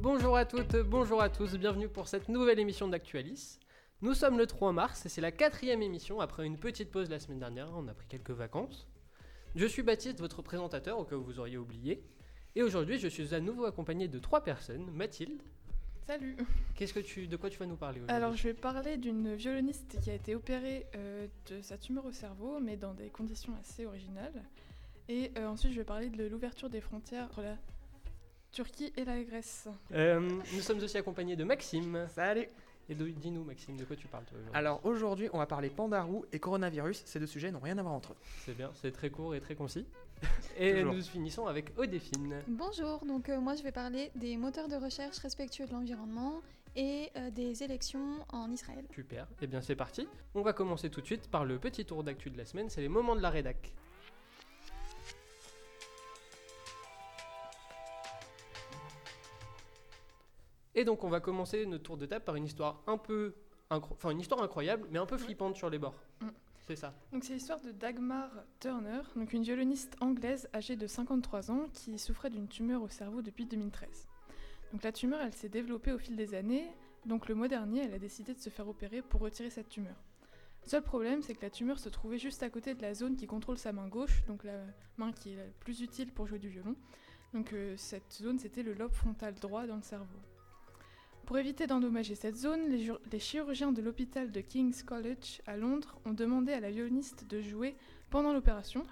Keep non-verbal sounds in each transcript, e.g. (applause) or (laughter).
Bonjour à toutes, bonjour à tous, bienvenue pour cette nouvelle émission d'Actualis. Nous sommes le 3 mars et c'est la quatrième émission après une petite pause la semaine dernière, on a pris quelques vacances. Je suis Baptiste, votre présentateur au cas où vous auriez oublié. Et aujourd'hui je suis à nouveau accompagné de trois personnes. Mathilde, Salut qu'est-ce que tu, de quoi tu vas nous parler aujourd'hui Alors je vais parler d'une violoniste qui a été opérée euh, de sa tumeur au cerveau, mais dans des conditions assez originales. Et euh, ensuite je vais parler de l'ouverture des frontières entre la Turquie et la Grèce. Euh, Nous sommes aussi accompagnés de Maxime. Salut Et dis-nous Maxime, de quoi tu parles toi aujourd'hui Alors aujourd'hui, on va parler pandarou et coronavirus. Ces deux sujets n'ont rien à voir entre eux. C'est bien, c'est très court et très concis. (laughs) Et Toujours. nous finissons avec Odéphine. Bonjour, donc euh, moi je vais parler des moteurs de recherche respectueux de l'environnement et euh, des élections en Israël. Super, et bien c'est parti. On va commencer tout de suite par le petit tour d'actu de la semaine, c'est les moments de la rédac. Et donc on va commencer notre tour de table par une histoire un peu... Enfin une histoire incroyable, mais un peu flippante sur les bords. Mm. C'est ça. Donc c'est l'histoire de Dagmar Turner, donc une violoniste anglaise âgée de 53 ans qui souffrait d'une tumeur au cerveau depuis 2013. Donc la tumeur, elle s'est développée au fil des années, donc le mois dernier, elle a décidé de se faire opérer pour retirer cette tumeur. Seul problème, c'est que la tumeur se trouvait juste à côté de la zone qui contrôle sa main gauche, donc la main qui est la plus utile pour jouer du violon. Donc euh, cette zone, c'était le lobe frontal droit dans le cerveau. Pour éviter d'endommager cette zone, les, chirurgiens de l'hôpital de King's College à Londres ont demandé à la violoniste de jouer pendant l'opération.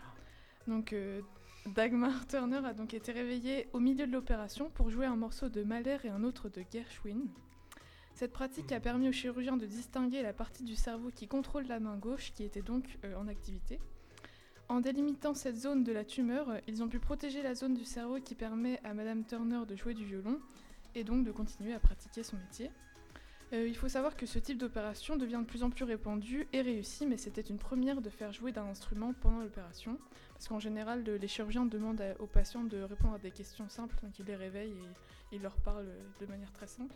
Donc euh, Dagmar (laughs) Turner a donc été réveillée au milieu de l'opération pour jouer un morceau de Mahler et un autre de Gershwin. Cette pratique a permis aux chirurgiens de distinguer la partie du cerveau qui contrôle la main gauche, qui était donc euh, en activité. En délimitant cette zone de la tumeur, ils ont pu protéger la zone du cerveau qui permet à Madame Turner de jouer du violon et donc de continuer à pratiquer son métier. Euh, il faut savoir que ce type d'opération devient de plus en plus répandu et réussi, mais c'était une première de faire jouer d'un instrument pendant l'opération, parce qu'en général, le- les chirurgiens demandent aux patients de répondre à des questions simples, donc ils les réveillent et ils leur parlent de manière très simple.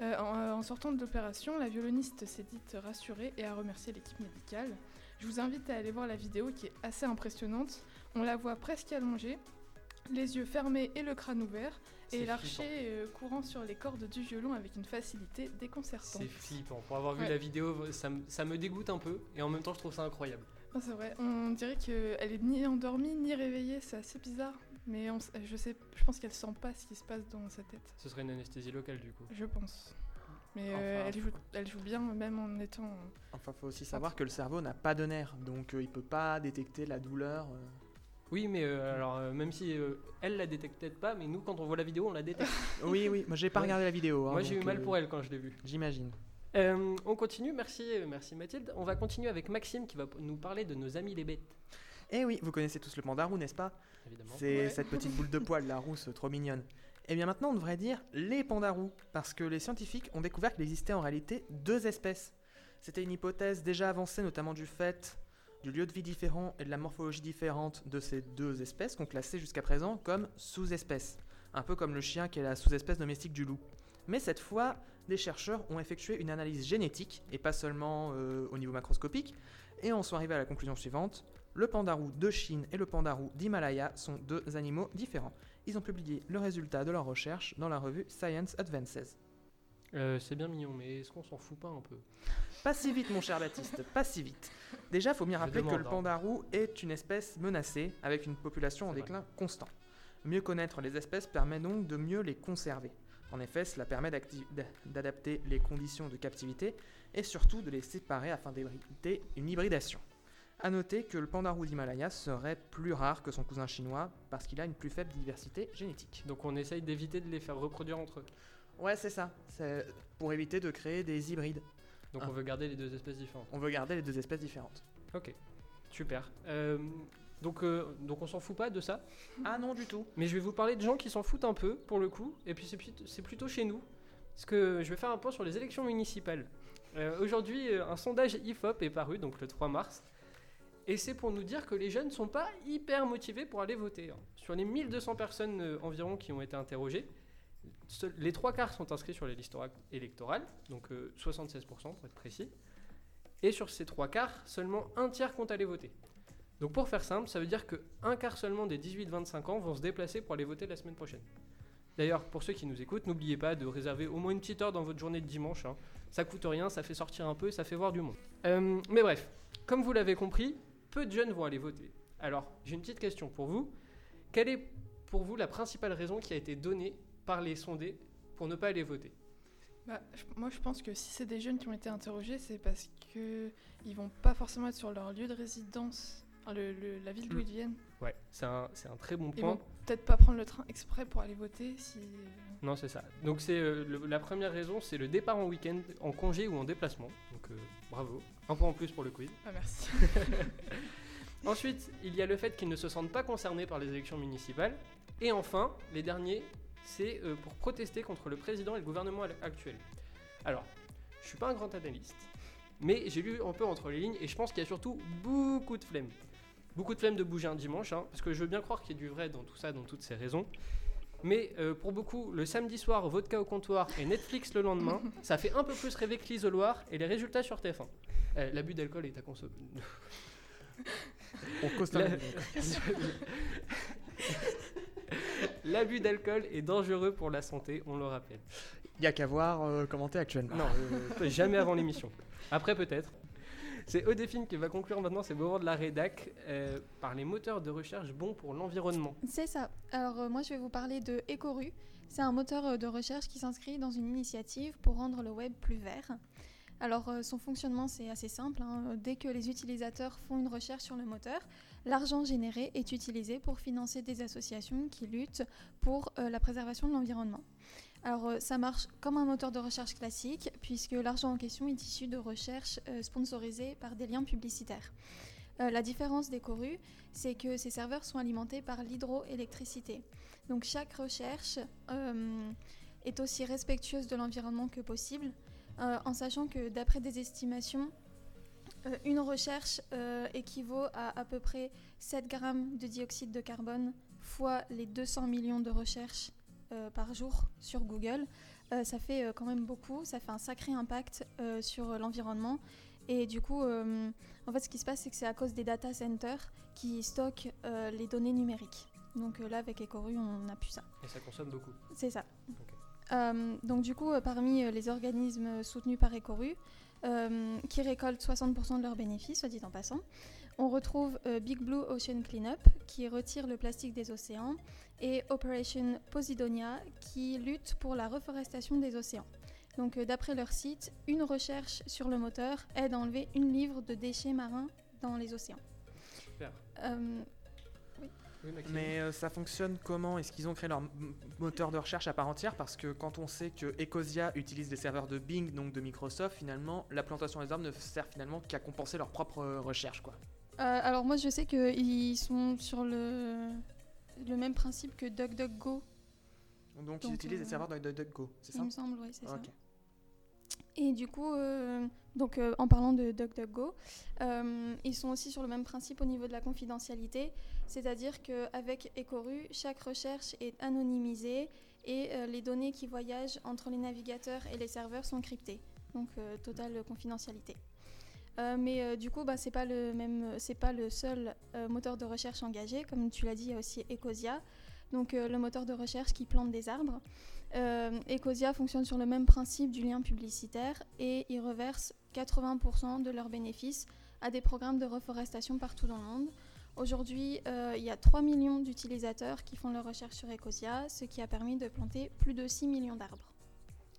Euh, en sortant de l'opération, la violoniste s'est dite rassurée et a remercié l'équipe médicale. Je vous invite à aller voir la vidéo qui est assez impressionnante. On la voit presque allongée, les yeux fermés et le crâne ouvert, et l'archer euh, courant sur les cordes du violon avec une facilité déconcertante. C'est flippant. Pour avoir vu la vidéo, ça, me- ça me dégoûte un peu, et en même temps je trouve ça incroyable. Ah, c'est vrai, on dirait qu'elle est ni endormie ni réveillée, c'est assez bizarre. Mais on je sais, je pense qu'elle sent pas ce qui se passe dans sa tête. Ce serait une anesthésie locale du coup. Je pense. Mais Enfin, euh, elle, joue, elle joue bien, même en étant. Enfin, faut aussi savoir que le cerveau n'a pas de nerfs, donc euh, il peut pas détecter la douleur. Oui, mais euh, alors euh, même si euh, elle la détecte peut-être pas, mais nous quand on voit la vidéo, on la détecte. (laughs) Oui, oui, moi j'ai pas regardé la vidéo. hein, Moi j'ai eu donc, mal euh, pour elle quand je l'ai vue. J'imagine. Euh, on continue, merci, merci Mathilde. On va continuer avec Maxime qui va p- nous parler de nos amis les bêtes. Eh oui, vous connaissez tous le pandarou, n'est-ce pas? Évidemment. C'est cette petite boule de (laughs) poils, la rousse, trop mignonne. Et bien maintenant, on devrait dire les pandarous, parce que les scientifiques ont découvert qu'il existait en réalité deux espèces. C'était une hypothèse déjà avancée, notamment du fait du lieu de vie différent et de la morphologie différente de ces deux espèces, qu'on classait jusqu'à présent comme sous-espèces. Un peu comme le chien qui est la sous-espèce domestique du loup. Mais cette fois, des chercheurs ont effectué une analyse génétique, et pas seulement euh, au niveau macroscopique, et en sont arrivés à la conclusion suivante. Le pandarou de Chine et le pandarou d'Himalaya sont deux animaux différents. Ils ont publié le résultat de leur recherche dans la revue Science Advances. Euh, c'est bien mignon, mais est-ce qu'on s'en fout pas un peu? Pas si vite, mon cher Baptiste, pas si vite. Déjà, faut bien rappeler que le hein. pandarou est une espèce menacée, avec une population en déclin constant. Mieux connaître les espèces permet donc de mieux les conserver. En effet, cela permet d'adapter les conditions de captivité et surtout de les séparer afin d'éviter une hybridation. A noter que le pandarou d'Himalaya serait plus rare que son cousin chinois parce qu'il a une plus faible diversité génétique. Donc on essaye d'éviter de les faire reproduire entre eux. Ouais, c'est ça. C'est pour éviter de créer des hybrides. Donc Ah. on veut garder les deux espèces différentes. On veut garder les deux espèces différentes. Ok, super. Euh, donc, euh, donc on s'en fout pas de ça, Ah non, du tout. mais je vais vous parler de gens qui s'en foutent un peu pour le coup, et puis c'est plut- c'est plutôt chez nous. Parce que je vais faire un point sur les élections municipales. Euh, Aujourd'hui, un sondage IFOP est paru, donc le 3 mars, et c'est pour nous dire que les jeunes sont pas hyper motivés pour aller voter. hein. Sur les 1200 personnes environ qui ont été interrogées, Les trois quarts sont inscrits sur les listes ora- électorales, donc euh, 76% pour être précis. Et sur ces trois quarts, seulement un tiers compte aller voter. Donc pour faire simple, ça veut dire que un quart seulement des 18-25 ans vont se déplacer pour aller voter la semaine prochaine. D'ailleurs, pour ceux qui nous écoutent, n'oubliez pas de réserver au moins une petite heure dans votre journée de dimanche. hein. Ça coûte rien, ça fait sortir un peu ça fait voir du monde. Euh, mais bref, comme vous l'avez compris, peu de jeunes vont aller voter. Alors, j'ai une petite question pour vous. Quelle est pour vous la principale raison qui a été donnée par les sondés pour ne pas aller voter Bah, je- moi, je pense que si c'est des jeunes qui ont été interrogés, c'est parce que ils vont pas forcément être sur leur lieu de résidence, enfin, le- le- la ville d'où Mm. ils viennent. Ouais, c'est un, c'est un très bon Ils point. vont peut-être pas prendre le train exprès pour aller voter si. Non, c'est ça. Donc c'est euh, la première raison, c'est le départ en week-end, en congé ou en déplacement. Donc euh, bravo. Un point en plus pour le quiz. Ah, merci. (laughs) Ensuite, il y a le fait qu'ils ne se sentent pas concernés par les élections municipales. Et enfin, les derniers, c'est euh, pour protester contre le président et le gouvernement actuel. Alors, je suis pas un grand analyste, mais j'ai lu un peu entre les lignes et je pense qu'il y a surtout beaucoup de flemme. Beaucoup de flemme de bouger un dimanche, hein, parce que je veux bien croire qu'il y a du vrai dans tout ça, dans toutes ces raisons. Mais euh, pour beaucoup, le samedi soir, vodka au comptoir et Netflix le lendemain, (laughs) ça fait un peu plus rêver que l'isoloir et les résultats sur TF1. Euh, L'abus d'alcool est à consommer. On (laughs) La- (laughs) L'abus d'alcool est dangereux pour la santé, on le rappelle. Il y a qu'à voir euh, commenter actuellement. Non, euh, jamais avant l'émission. Après peut-être. C'est Odéphine qui va conclure maintenant ces moments de la rédac euh, par les moteurs de recherche bons pour l'environnement. C'est ça. Alors euh, moi je vais vous parler de Ecoru. C'est un moteur de recherche qui s'inscrit dans une initiative pour rendre le web plus vert. Alors euh, son fonctionnement c'est assez simple. hein. Dès que les utilisateurs font une recherche sur le moteur, l'argent généré est utilisé pour financer des associations qui luttent pour euh, la préservation de l'environnement. Alors euh, ça marche comme un moteur de recherche classique puisque l'argent en question est issu de recherches euh, sponsorisées par des liens publicitaires. La différence d'Ecoru, c'est que ces serveurs sont alimentés par l'hydroélectricité. Donc chaque recherche est aussi respectueuse de l'environnement que possible, en sachant que d'après des estimations, euh, une recherche euh, équivaut à à peu près 7 grammes de dioxyde de carbone fois les 200 millions de recherches euh, par jour sur Google. Ça fait quand même beaucoup, ça fait un sacré impact sur l'environnement. Et du coup, en fait, ce qui se passe, c'est que c'est à cause des data centers qui stockent les données numériques. Donc là, avec Ecoru, on a pu ça. Et ça consomme beaucoup. C'est ça. Donc du coup, parmi les organismes soutenus par Ecoru, euh, qui récoltent 60% de leurs bénéfices, soit dit en passant, on retrouve euh, Big Blue Ocean Cleanup, qui retire le plastique des océans, et Operation Posidonia, qui lutte pour la reforestation des océans. Donc euh, d'après leur site, une recherche sur le moteur aide à enlever une livre de déchets marins dans les océans. Super. Oui, Mais euh, ça fonctionne comment? Est-ce qu'ils ont créé leur moteur de recherche à part entière? Parce que quand on sait que Ecosia utilise les serveurs de Bing, donc de Microsoft, finalement, la plantation des arbres ne sert finalement qu'à compenser leur propre euh, recherche. Quoi. Euh, alors moi je sais qu'ils sont sur le, le même principe que DuckDuckGo, Donc, ils Donc, utilisent les euh, serveurs de DuckDuckGo, c'est il ça me semble, oui c'est ça. Et du coup, euh, donc, euh, en parlant de DuckDuckGo, euh, ils sont aussi sur le même principe au niveau de la confidentialité, c'est-à-dire qu'avec Ecoru, chaque recherche est anonymisée et les données qui voyagent entre les navigateurs et les serveurs sont cryptées, donc totale confidentialité. Mais du coup, bah, c'est pas le pas le seul moteur de recherche engagé, comme tu l'as dit, il y a aussi Ecosia, donc le moteur de recherche qui plante des arbres. Euh, Ecosia fonctionne sur le même principe du lien publicitaire et ils reversent 80% de leurs bénéfices à des programmes de reforestation partout dans le monde. Aujourd'hui, euh, il y a 3 millions d'utilisateurs qui font leurs recherches sur Ecosia, ce qui a permis de planter plus de 6 millions d'arbres.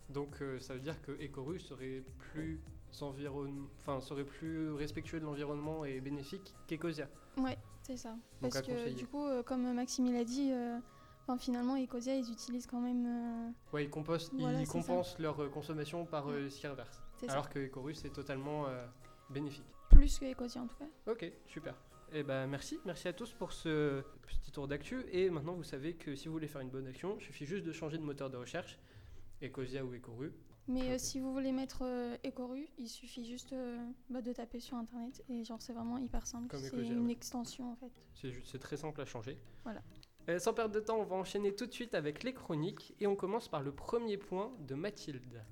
Donc euh, ça veut dire que Ecoru serait plus environ... enfin, serait plus respectueux de l'environnement et bénéfique qu'Ecosia. Ouais, c'est ça. Donc Parce que du coup, euh, comme Maxime l'a dit, enfin, finalement, Ecosia, ils utilisent quand même... euh, Ouais, ils, Voilà, compensent leur euh, consommation par euh, ce qu'ils reversent. c'est ça. Alors que Ecoru c'est totalement euh, bénéfique. Plus que Ecosia en tout cas. Ok, super. Eh ben merci, merci à tous pour ce petit tour d'actu. Et maintenant, vous savez que si vous voulez faire une bonne action, il suffit juste de changer de moteur de recherche, Ecosia ou Ecoru. Mais euh, si vous voulez mettre euh, Ecoru, il suffit juste euh, bah, de taper sur internet et genre c'est vraiment hyper simple. C'est une ouais. extension en fait. C'est très simple à changer. Voilà. Euh, sans perdre de temps, on va enchaîner tout de suite avec les chroniques et on commence par le premier point de Mathilde.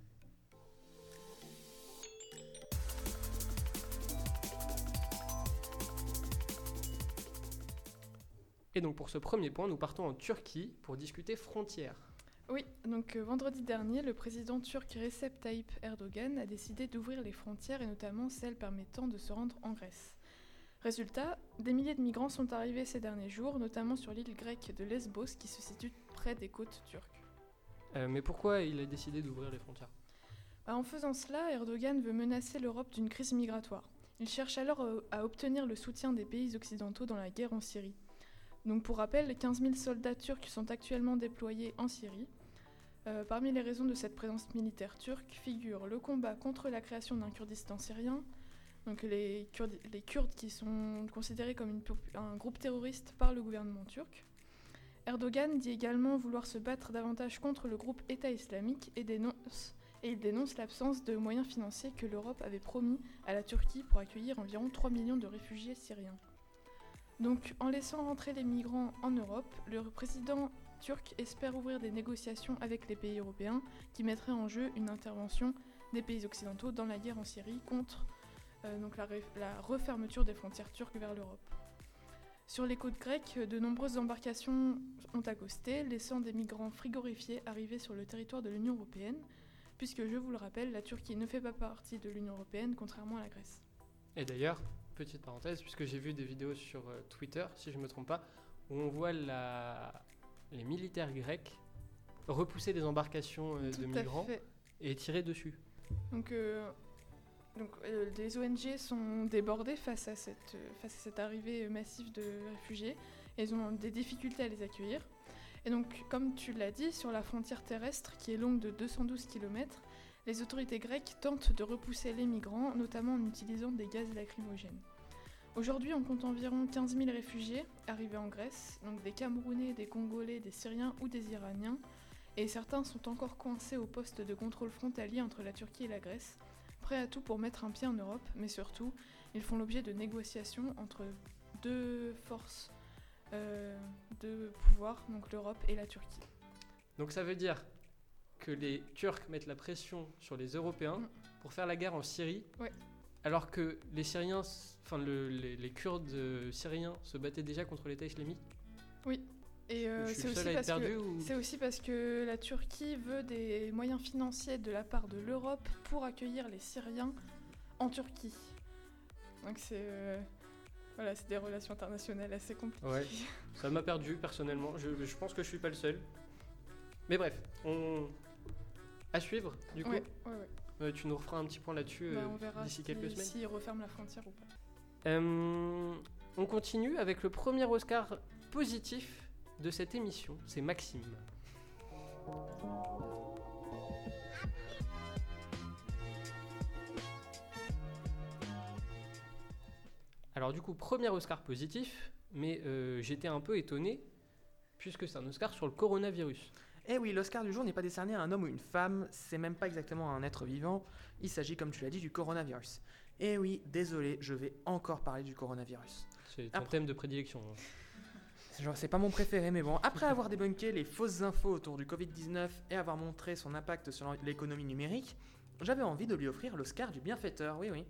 Et donc pour ce premier point, nous partons en Turquie pour discuter frontières. Oui, donc euh, vendredi dernier, le président turc Recep Tayyip Erdogan a décidé d'ouvrir les frontières et notamment celles permettant de se rendre en Grèce. Résultat, des milliers de migrants sont arrivés ces derniers jours, notamment sur l'île grecque de Lesbos qui se situe près des côtes turques. Euh, mais pourquoi il a décidé d'ouvrir les frontières? Bah, en faisant cela, Erdogan veut menacer l'Europe d'une crise migratoire. Il cherche alors euh, à obtenir le soutien des pays occidentaux dans la guerre en Syrie. Donc pour rappel, 15 000 soldats turcs sont actuellement déployés en Syrie. Euh, parmi les raisons de cette présence militaire turque figurent le combat contre la création d'un Kurdistan syrien, donc les Kurdes, les Kurdes qui sont considérés comme un groupe terroriste par le gouvernement turc. Erdogan dit également vouloir se battre davantage contre le groupe État islamique et et il dénonce l'absence de moyens financiers que l'Europe avait promis à la Turquie pour accueillir environ 3 millions de réfugiés syriens. Donc en laissant rentrer les migrants en Europe, le président turc espère ouvrir des négociations avec les pays européens qui mettraient en jeu une intervention des pays occidentaux dans la guerre en Syrie contre donc la, refermeture des frontières turques vers l'Europe. Sur les côtes grecques, de nombreuses embarcations ont accosté, laissant des migrants frigorifiés arriver sur le territoire de l'Union européenne, puisque je vous le rappelle, la Turquie ne fait pas partie de l'Union européenne, contrairement à la Grèce. Et d'ailleurs, petite parenthèse, puisque j'ai vu des vidéos sur euh, Twitter, si je ne me trompe pas, où on voit la... les militaires grecs repousser des embarcations euh, de migrants fait. et tirer dessus. Donc, euh, donc euh, des ONG sont débordées face à cette, euh, face à cette arrivée massive de réfugiés. Et ont des difficultés à les accueillir. Et donc, comme tu l'as dit, sur la frontière terrestre, qui est longue de 212 km, les autorités grecques tentent de repousser les migrants, notamment en utilisant des gaz lacrymogènes. Aujourd'hui, on compte environ 15 000 réfugiés arrivés en Grèce, donc des Camerounais, des Congolais, des Syriens ou des Iraniens, et certains sont encore coincés au poste de contrôle frontalier entre la Turquie et la Grèce, prêts à tout pour mettre un pied en Europe, mais surtout, ils font l'objet de négociations entre deux forces euh, de pouvoir, donc l'Europe et la Turquie. Donc ça veut dire que les Turcs mettent la pression sur les Européens Mm. pour faire la guerre en Syrie, Ouais. alors que les Syriens, enfin le- les, les Kurdes euh, syriens se battaient déjà contre l'État islamique? Et euh, c'est aussi ou aussi parce que la Turquie veut des moyens financiers de la part de l'Europe pour accueillir les Syriens en Turquie. Donc c'est euh, voilà, c'est des relations internationales assez compliquées. Ouais. (laughs) Ça m'a perdu personnellement. Je, je pense que je suis pas le seul. Mais bref, on à suivre du coup. Ouais, ouais, ouais. Euh, tu nous referas un petit point là-dessus Bah, euh, on verra d'ici si, quelques semaines. s'ils referment la frontière ou pas. On continue avec le premier Oscar positif de cette émission, c'est Maxime. Alors du coup, premier Oscar positif, mais euh, j'étais un peu étonné puisque c'est un Oscar sur le coronavirus. Eh oui, l'Oscar du jour n'est pas décerné à un homme ou une femme, c'est même pas exactement un être vivant, il s'agit, comme tu l'as dit, du coronavirus. Eh oui, désolé, je vais encore parler du coronavirus. C'est Après- thème de prédilection. hein. Genre, c'est pas mon préféré, mais bon, après avoir débunké les fausses infos autour du Covid-19 et avoir montré son impact sur l'économie numérique, j'avais envie de lui offrir l'Oscar du bienfaiteur, oui oui.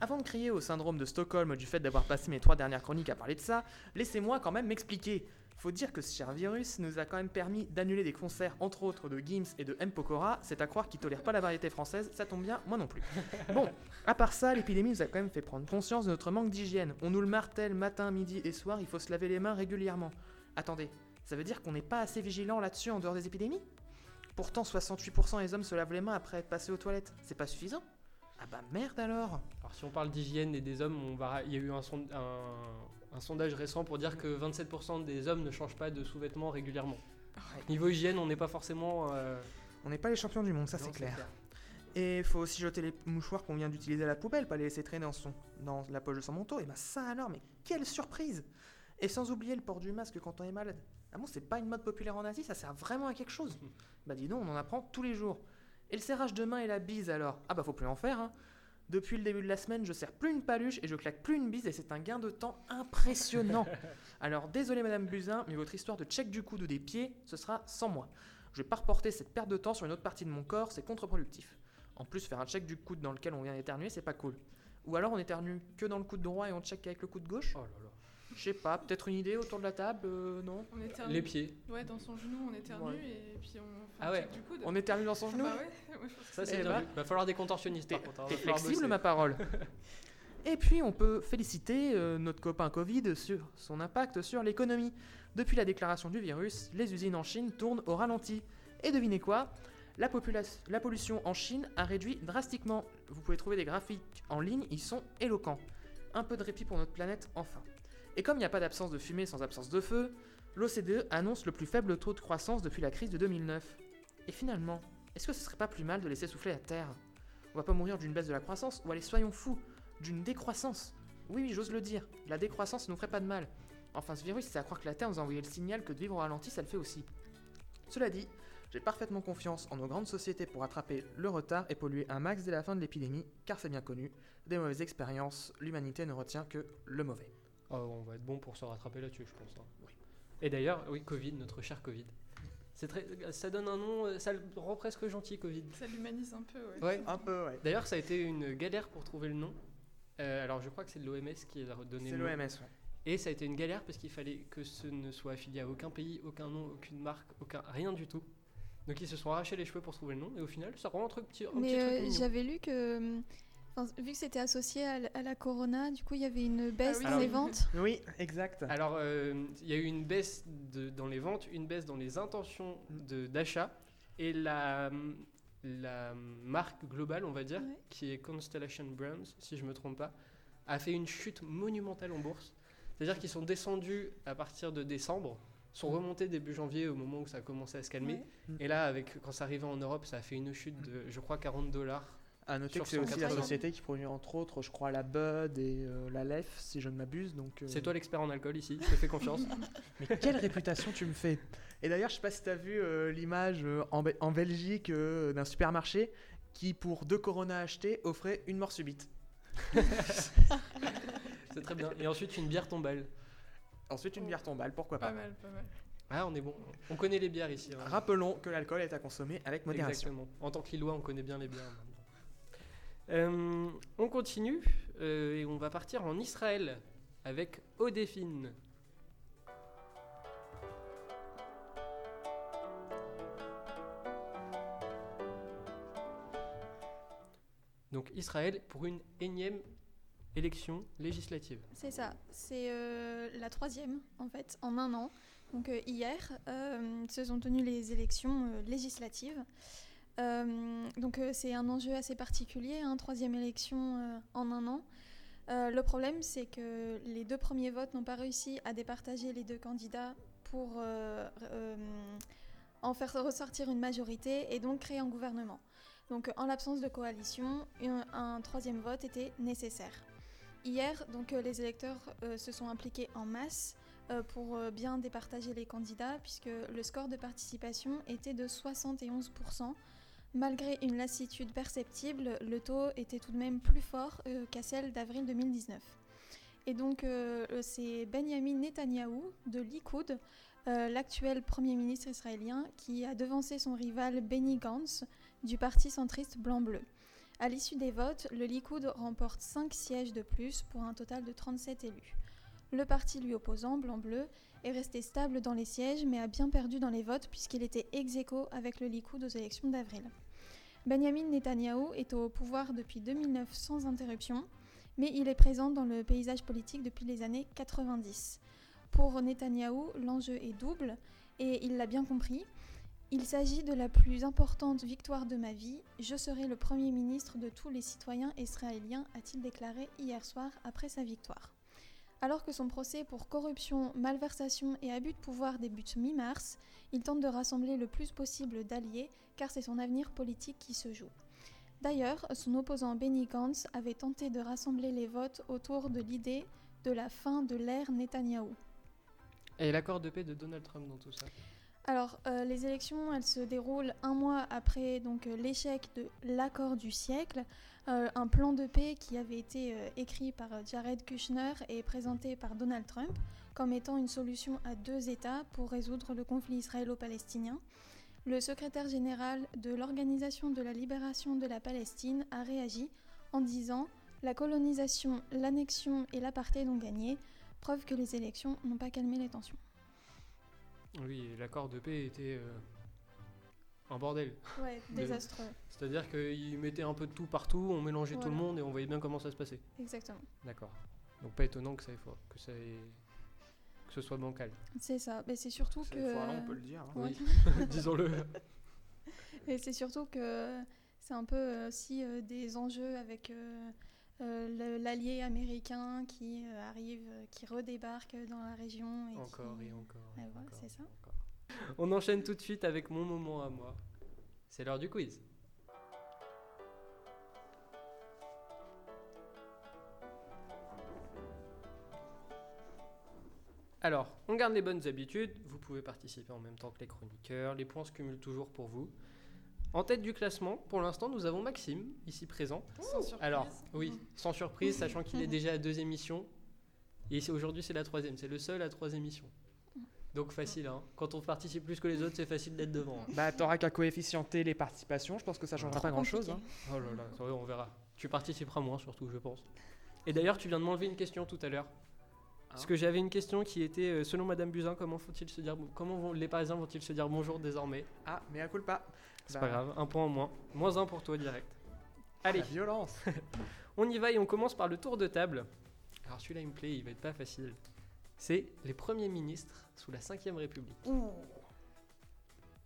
Avant de crier au syndrome de Stockholm du fait d'avoir passé mes trois dernières chroniques à parler de ça, laissez-moi quand même m'expliquer. Faut dire que ce cher virus nous a quand même permis d'annuler des concerts, entre autres de Gims et de M. Pokora. C'est à croire qu'ils tolèrent pas la variété française, ça tombe bien, moi non plus. (laughs) Bon, à part ça, l'épidémie nous a quand même fait prendre conscience de notre manque d'hygiène. On nous le martèle matin, midi et soir, il faut se laver les mains régulièrement. Attendez, ça veut dire qu'on n'est pas assez vigilant là-dessus en dehors des épidémies? Pourtant, 68% des hommes se lavent les mains après être passés aux toilettes. C'est pas suffisant? Ah bah merde alors Alors si on parle d'hygiène et des hommes, on va, il y a eu un, son- un- un sondage récent pour dire que 27% des hommes ne changent pas de sous-vêtements régulièrement. Niveau hygiène, on n'est pas forcément... euh, On n'est pas les champions du monde, ça non, c'est clair. Et faut aussi jeter les mouchoirs qu'on vient d'utiliser à la poubelle, pas les laisser traîner dans, son, dans la poche de son manteau. Et bah ça alors, mais quelle surprise Et sans oublier le port du masque quand on est malade. Ah bon, c'est pas une mode populaire en Asie, ça sert vraiment à quelque chose? (laughs) Bah dis donc, on en apprend tous les jours. Et le serrage de main et la bise alors? Ah bah faut plus en faire, hein Depuis le début de la semaine, je serre plus une paluche et je claque plus une bise et c'est un gain de temps impressionnant. (laughs) Alors désolé Madame Buzyn, mais votre histoire de check du coude ou des pieds, ce sera sans moi. Je vais pas reporter cette perte de temps sur une autre partie de mon corps, c'est contre-productif. En plus, faire un check du coude dans lequel on vient d'éternuer, c'est pas cool. Ou alors on éternue que dans le coude droit et on check avec le coude gauche Oh là là. Je sais pas, peut-être une idée autour de la table euh, Non On éternue. Les pieds. Ouais, dans son genou, on éternue Ouais. et puis on fait Ah ouais. du coude. On éternue dans son Ah genou bah ouais, (laughs) je Ça, c'est- bien vu. Va falloir des contorsionnistes par T'es contre. hein. t'es flexible bosser. ma parole. (laughs) Et puis on peut féliciter euh, notre copain Covid sur son impact sur l'économie. Depuis la déclaration du virus, les usines en Chine tournent au ralenti. Et devinez quoi? La, la pollution en Chine a réduit drastiquement. Vous pouvez trouver des graphiques en ligne, ils sont éloquents. Un peu de répit pour notre planète, enfin. Et comme il n'y a pas d'absence de fumée sans absence de feu, l'OCDE annonce le plus faible taux de croissance depuis la crise de 2009. Et finalement, est-ce que ce serait pas plus mal de laisser souffler la Terre? On va pas mourir d'une baisse de la croissance, ou allez soyons fous, d'une décroissance. Oui, oui, j'ose le dire, la décroissance ne nous ferait pas de mal. Enfin, ce virus, c'est à croire que la Terre nous a envoyé le signal que de vivre au ralenti, ça le fait aussi. Cela dit, j'ai parfaitement confiance en nos grandes sociétés pour rattraper le retard et polluer un max dès la fin de l'épidémie, car c'est bien connu, des mauvaises expériences, l'humanité ne retient que le mauvais. Oh, on va être bon pour se rattraper là-dessus, je pense. hein. Et d'ailleurs, oui, Covid, notre cher Covid. C'est très, ça donne un nom, ça le rend presque gentil, Covid. Ça l'humanise un peu, ouais. Ouais. Un peu, ouais. D'ailleurs, ça a été une galère pour trouver le nom. Euh, alors, je crois que c'est l'OMS qui a donné C'est le nom. l'OMS, ouais. Et ça a été une galère parce qu'il fallait que ce ne soit affilié à aucun pays, aucun nom, aucune marque, aucun rien du tout. Donc ils se sont arrachés les cheveux pour trouver le nom et au final ça rend un truc petit, un Mais euh, j'avais lu que, hum, enfin, vu que c'était associé à, la corona, du coup il y avait une baisse oui, dans alors- les ventes? Oui, exact. Alors euh, il y a eu une baisse de- dans les ventes, une baisse dans les intentions d'achat et la, la marque globale, on va dire, Ouais. qui est Constellation Brands, si je me trompe pas, a fait une chute monumentale en bourse. C'est-à-dire qu'ils sont descendus à partir de décembre, sont remontés début janvier au moment où ça a commencé à se calmer. Ouais. Et là, avec, quand ça arrivait en Europe, ça a fait une chute de, je crois, 40 dollars. À noter que c'est aussi la 180. société qui produit entre autres, je crois, la Bud et euh, la Lef, si je ne m'abuse. Donc, euh, C'est toi l'expert en alcool ici, je te fais confiance. (laughs) Mais quelle réputation tu me fais Et d'ailleurs, je sais pas si tu as vu euh, l'image euh, en, Be- en Belgique euh, d'un supermarché qui, pour deux Corona achetés, offrait une mort subite. (laughs) C'est très bien. Et ensuite, une bière tombale. Ensuite, une bière tombale, pourquoi Pas pas mal, pas mal. Ah, on est bon. On connaît les bières ici. hein. Rappelons que l'alcool est à consommer avec modération. Exactement. En tant que Lillois, on connaît bien les bières. Euh, on continue euh, et on va partir en Israël avec Odéphine. Donc Israël pour une énième élection législative. C'est ça, c'est euh, la troisième en fait en un an. Donc hier se sont tenues les élections législatives. Euh, donc euh, c'est un enjeu assez particulier, hein, troisième élection euh, en un an. Le problème c'est que les deux premiers votes n'ont pas réussi à départager les deux candidats pour en faire ressortir une majorité et donc créer un gouvernement. Donc en l'absence de coalition, un, troisième vote était nécessaire. Hier, donc, les électeurs se sont impliqués en masse pour bien départager les candidats, puisque le score de participation était de 71%. Malgré une lassitude perceptible, le taux était tout de même plus fort euh, qu'à celle d'avril 2019. Et donc, euh, euh, c'est Benjamin Netanyahou de Likoud, l'actuel Premier ministre israélien, qui a devancé son rival Benny Gantz du parti centriste blanc-bleu. À l'issue des votes, le Likoud remporte 5 sièges de plus pour un total de 37 élus. Le parti lui opposant, Blanc-Bleu, est resté stable dans les sièges mais a bien perdu dans les votes puisqu'il était ex aequo avec le Likoud aux élections d'avril. Benjamin Netanyahou est au pouvoir depuis 2009 sans interruption, mais il est présent dans le paysage politique depuis les années 90. Pour Netanyahou, l'enjeu est double et il l'a bien compris. Il s'agit de la plus importante victoire de ma vie. Je serai le Premier ministre de tous les citoyens israéliens, a-t-il déclaré hier soir après sa victoire. Alors que son procès pour corruption, malversation et abus de pouvoir débute mi-mars, il tente de rassembler le plus possible d'alliés car c'est son avenir politique qui se joue. D'ailleurs, son opposant Benny Gantz avait tenté de rassembler les votes autour de l'idée de la fin de l'ère Netanyahou. Et l'accord de paix de Donald Trump dans tout ça. Alors, euh, les élections, elles se déroulent un mois après donc euh, l'échec de l'accord du siècle, euh, un plan de paix qui avait été euh, écrit par euh, Jared Kushner et présenté par Donald Trump comme étant une solution à deux États pour résoudre le conflit israélo-palestinien. Le secrétaire général de l'Organisation de la libération de la Palestine a réagi en disant La colonisation, l'annexion et l'apartheid ont gagné, preuve que les élections n'ont pas calmé les tensions. Oui, l'accord de paix était un bordel. Ouais, (laughs) désastreux, C'est-à-dire qu'ils mettaient un peu de tout partout, on mélangeait tout le monde et on voyait bien comment ça se passait. exactement. D'accord. Donc pas étonnant que ça ait que ça ait- que ce soit bancal. C'est ça. Mais c'est surtout C'est que. voilà, on peut le dire. hein. Oui. (laughs) Disons-le. Et c'est surtout que c'est un peu aussi euh, des enjeux avec euh, euh, l'allié américain qui euh, arrive, qui redébarque dans la région. Et Encore qui- et encore. et voilà, c'est ça. encore. (laughs) On enchaîne tout de suite avec mon moment à moi. C'est l'heure du quiz. Alors, on garde les bonnes habitudes. Vous pouvez participer en même temps que les chroniqueurs. Les points se cumulent toujours pour vous. En tête du classement, pour l'instant, nous avons Maxime, ici présent. Sans surprise. Alors, oui, sans surprise, sachant qu'il est (laughs) déjà à deux émissions. Et aujourd'hui, c'est la troisième. C'est le seul à trois émissions. Donc facile, hein. Quand on participe plus que les autres, c'est facile d'être devant. hein. Bah, t'auras qu'à coefficienter les participations. Je pense que ça changera pas grand chose. compliqué. Oh là là, on verra. Tu participeras moins, surtout, je pense. Et d'ailleurs, tu viens de m'enlever une question tout à l'heure. Parce Hein que j'avais une question qui était, euh, selon Madame Buzyn, comment faut-il se dire, comment vont, les Parisiens vont-ils se dire bonjour désormais? Ah, mais à coup pas. C'est pas grave, un point en moins. Moins un pour toi direct. Allez, La violence. (laughs) on y va et on commence par le tour de table. Alors celui-là, il me plaît, il va être pas facile. C'est les premiers ministres sous la 5ème République.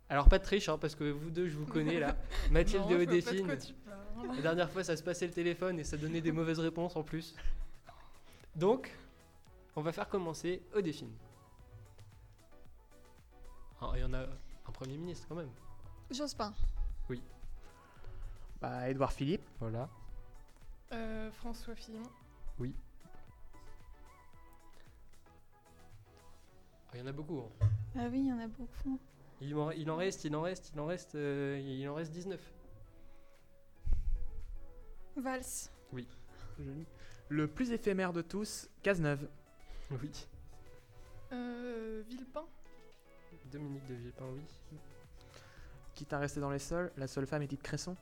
Alors pas de triche, hein, parce que vous deux, je vous connais là. (laughs) Mathilde Non, et de Odéphine. La dernière fois, ça se passait le téléphone et ça donnait des mauvaises réponses en plus. Donc, on va faire commencer Odéphine. Ah, Il y en a un Premier ministre quand même. Jospin. Bah, Édouard Philippe. Voilà. Euh, François Fillon. Ah, y en a beaucoup. hein. Ah oui, il y en a beaucoup. Il, en, il en reste, il en reste, il en reste, euh, il en reste 19. Valls. Joli. Le plus éphémère de tous, Cazeneuve. Oui. Euh, Villepin. Dominique de Villepin, oui. Quitte à rester dans les sols, la seule femme Edith Cresson.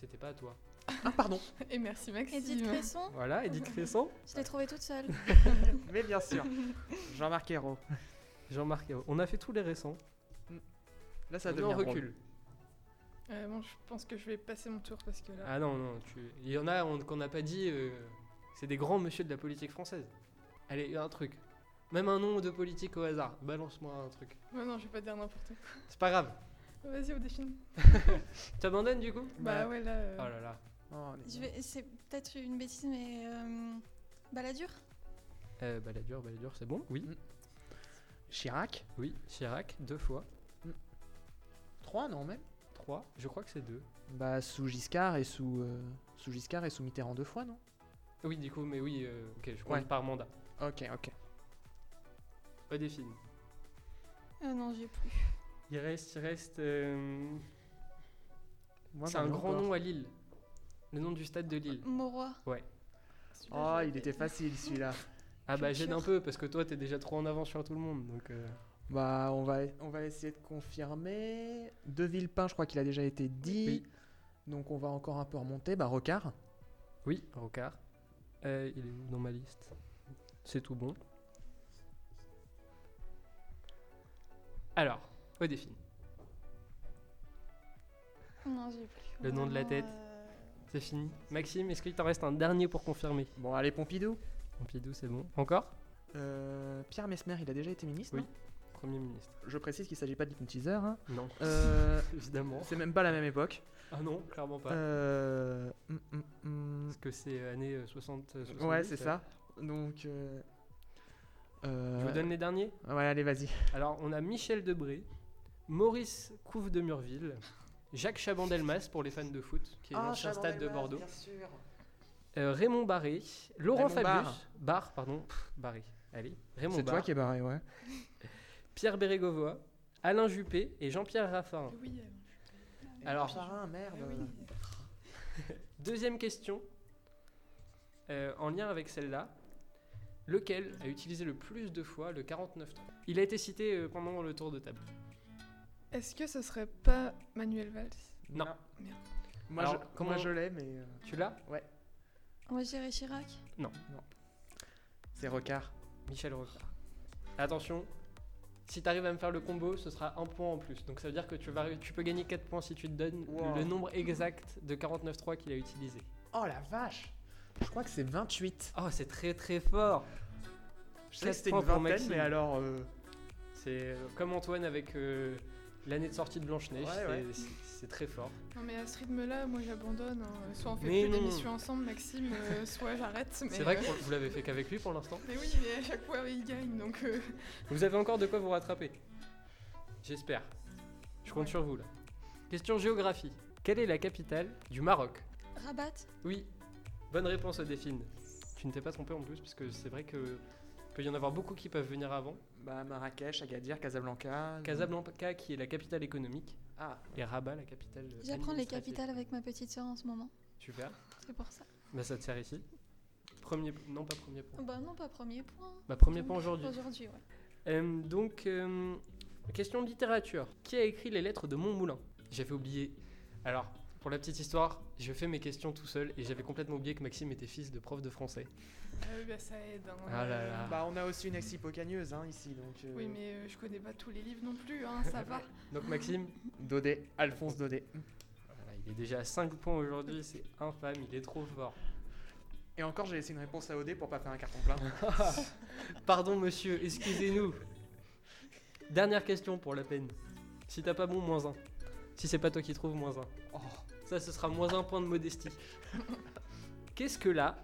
C'était pas à toi. Ah, pardon. (laughs) Et merci Maxime. Edith Cresson. Voilà, Edith Cresson. Je l'ai trouvée toute seule. (laughs) Mais bien sûr. Jean-Marc Ayrault. Jean-Marc. On a fait tous les récents. Là, ça On devient recul. Euh, bon, je pense que je vais passer mon tour parce que là. Ah non, non, tu... il y en a on- qu'on n'a pas dit, euh, c'est des grands monsieur de la politique française. Allez, un truc. Même un nom de politique au hasard. Balance-moi un truc. Ouais, non, je vais pas dire n'importe quoi. C'est pas grave. Vas-y, au défi. (laughs) Tu abandonnes du coup? Bah, Bah, ouais, là. euh, Oh là là. Oh, on vais... C'est peut-être une bêtise, mais. Euh... Balladur? Euh, Balladur, Balladur, c'est bon? Oui. Chirac. Oui. Chirac, deux fois. 3, non, même Trois. Je crois que c'est deux. Bah, sous Giscard et sous, euh, sous Giscard et sous Mitterrand deux fois, non? Oui, du coup, mais oui, euh, ok, je compte Ouais. par mandat. Ok, ok. Odéphine. euh, Non, j'ai plus. Il reste, il reste. euh, Moi, c'est j'en un ai grand encore. nom à Lille. Le nom du stade de Lille. Mauroy. celui-là, Oh, il était pas. facile celui-là. Ah bah j'aide un peu parce que toi t'es déjà trop en avance sur tout le monde donc. euh, Bah, on va, on va essayer de confirmer. De Villepin, je crois qu'il a déjà été dit. Oui. Donc, on va encore un peu remonter. Bah, Rocard. Oui, Rocard. Euh, il est où dans ma liste? C'est tout bon. Alors. Non, j'ai plus. Le nom de la Vraiment, tête. euh, C'est fini. Maxime, est-ce qu'il t'en reste un dernier pour confirmer? Bon, allez, Pompidou. Pompidou, c'est bon. Encore Euh, Pierre Mesmer, il a déjà été ministre Oui. Premier ministre. Je précise qu'il s'agit pas d'hypnotiseur. hein. Non, Euh, (laughs) évidemment. c'est même pas la même époque. Ah non, clairement pas. Euh, hum, hum, hum. Parce que c'est années euh, 60. euh, 70, Ouais, c'est ça. Donc. euh, Je vous donne les derniers Ouais, allez, vas-y. Alors, on a Michel Debré, Maurice Couve de Murville, Jacques Chaban-Delmas pour les fans de foot, qui Ah, est l'ancien stade de Bordeaux, Bien sûr. Euh, Raymond Barré, Laurent Raymond Fabius, Barre. Barre, pardon, pff, Barré, allez, Raymond C'est toi Barre, qui es barré, ouais. Pierre Bérégovoy, Alain Juppé et Jean-Pierre Raffarin. Oui, euh, Alors- Charin, merde. oui. (laughs) Deuxième question, euh, en lien avec celle-là. Lequel a utilisé le plus de fois le 49.3 Il a été cité euh, pendant le tour de table. Est-ce que ce serait pas Manuel Valls? Non. Merde. Moi, Alors, je, comment- moi, je l'ai, mais euh, Tu l'as? Moi, je dirais Chirac. c'est Rocard. Michel Rocard. Attention, si tu arrives à me faire le combo, ce sera un point en plus. Donc ça veut dire que tu, vas, tu peux gagner 4 points si tu te donnes Wow. le nombre exact de 49.3 qu'il a utilisé. Oh la vache Je crois que c'est 28. Oh, c'est très très fort Je sais Quatre que c'était points une pour vingtaine, mais alors... euh, C'est euh, comme Antoine avec euh, l'année de sortie de Blanche-Neige, Ouais, c'est- ouais. C'est très fort. Non mais à ce rythme-là, moi j'abandonne. hein. Soit on fait Mais plus d'émissions ensemble, Maxime, euh, (laughs) soit j'arrête. mais, C'est vrai euh, que pour- vous l'avez fait qu'avec lui pour l'instant. Mais oui, mais à chaque fois il gagne, donc... euh, Vous avez encore de quoi vous rattraper. J'espère. Je compte sur vous là. Question géographie. Quelle est la capitale du Maroc? Rabat. Oui. Bonne réponse au Défine. Tu ne t'es pas trompé en plus, parce que c'est vrai que peut y en avoir beaucoup qui peuvent venir avant. Bah, Marrakech, Agadir, Casablanca... Casablanca qui est la capitale économique Ah, et Rabat la capitale. J'apprends les capitales avec ma petite sœur en ce moment. Super. C'est pour ça. Bah ça te sert ici. Premier, non pas premier point. Bah non, pas premier point. Bah premier point aujourd'hui. Aujourd'hui, ouais. Euh, donc, euh, question de littérature. Qui a écrit les lettres de Montmoulin? J'avais oublié. Alors, pour la petite histoire, je fais mes questions tout seul et j'avais complètement oublié que Maxime était fils de prof de français. Ah oui, bah ça aide. hein. Ah là là. bah on a aussi une ex-hippocagneuse hein, ici, donc... euh, Oui, mais euh, je connais pas tous les livres non plus, hein, ça va. (laughs) Donc Maxime, Daudet, Alphonse Daudet. voilà, il est déjà à 5 points aujourd'hui, c'est infâme, il est trop fort. Et encore, j'ai laissé une réponse à OD pour pas faire un carton plein. (laughs) Pardon monsieur, excusez-nous. Dernière question pour la peine. Si t'as pas bon, moins 1. Si c'est pas toi qui trouves, moins 1. Oh, Ça, ce sera moins un point de modestie. Qu'est-ce que la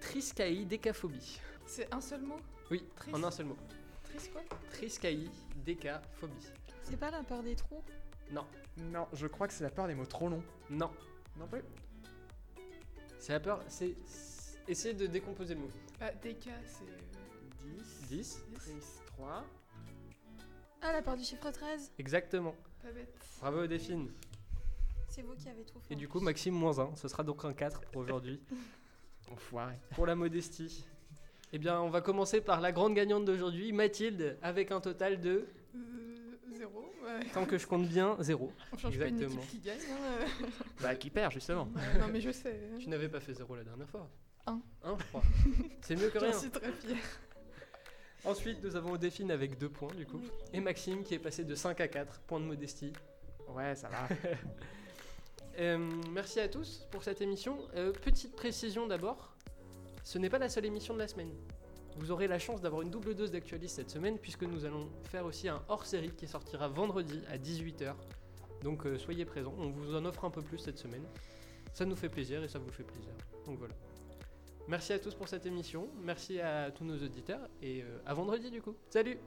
triskaïdécaphobie C'est un seul mot? Oui, Tris- en un seul mot. Triste quoi? Triskaïdécaphobie. C'est pas la peur des trous? Non, non, je crois que c'est la peur des mots trop longs. non. Non plus C'est la peur. C'est. c'est- Essayez de décomposer le mot. Bah, DK, c'est. euh, 10, 10. 10, 3... Ah, la peur du chiffre 13 Exactement. Pas bête. Bravo Delphine. C'est vous qui avez tout fait. Et du plus. coup, Maxime, moins 1. Ce sera donc un 4 pour aujourd'hui. (laughs) Enfoiré. pour la modestie. Eh bien, on va commencer par la grande gagnante d'aujourd'hui, Mathilde, avec un total de, Euh, zéro. Ouais. tant que je compte bien, 0. On change pas une Exactement. équipe qui gagne. Hein. Bah, qui perd, justement. euh. non, mais je sais. Tu n'avais pas fait 0 la dernière fois Un. 1, je crois. C'est mieux que rien. suis très fière. Ensuite, nous avons Odéphine avec 2 points, du coup. Oui. Et Maxime qui est passé de 5 à 4, point de modestie. Ouais, ça va. (laughs) Euh, merci à tous pour cette émission. Euh, petite précision d'abord, ce n'est pas la seule émission de la semaine. Vous aurez la chance d'avoir une double dose d'actualis cette semaine puisque nous allons faire aussi un hors-série qui sortira vendredi à 18h. Donc euh, soyez présents, on vous en offre un peu plus cette semaine. Ça nous fait plaisir et ça vous fait plaisir. Donc voilà. Merci à tous pour cette émission, merci à tous nos auditeurs et à vendredi du coup. Salut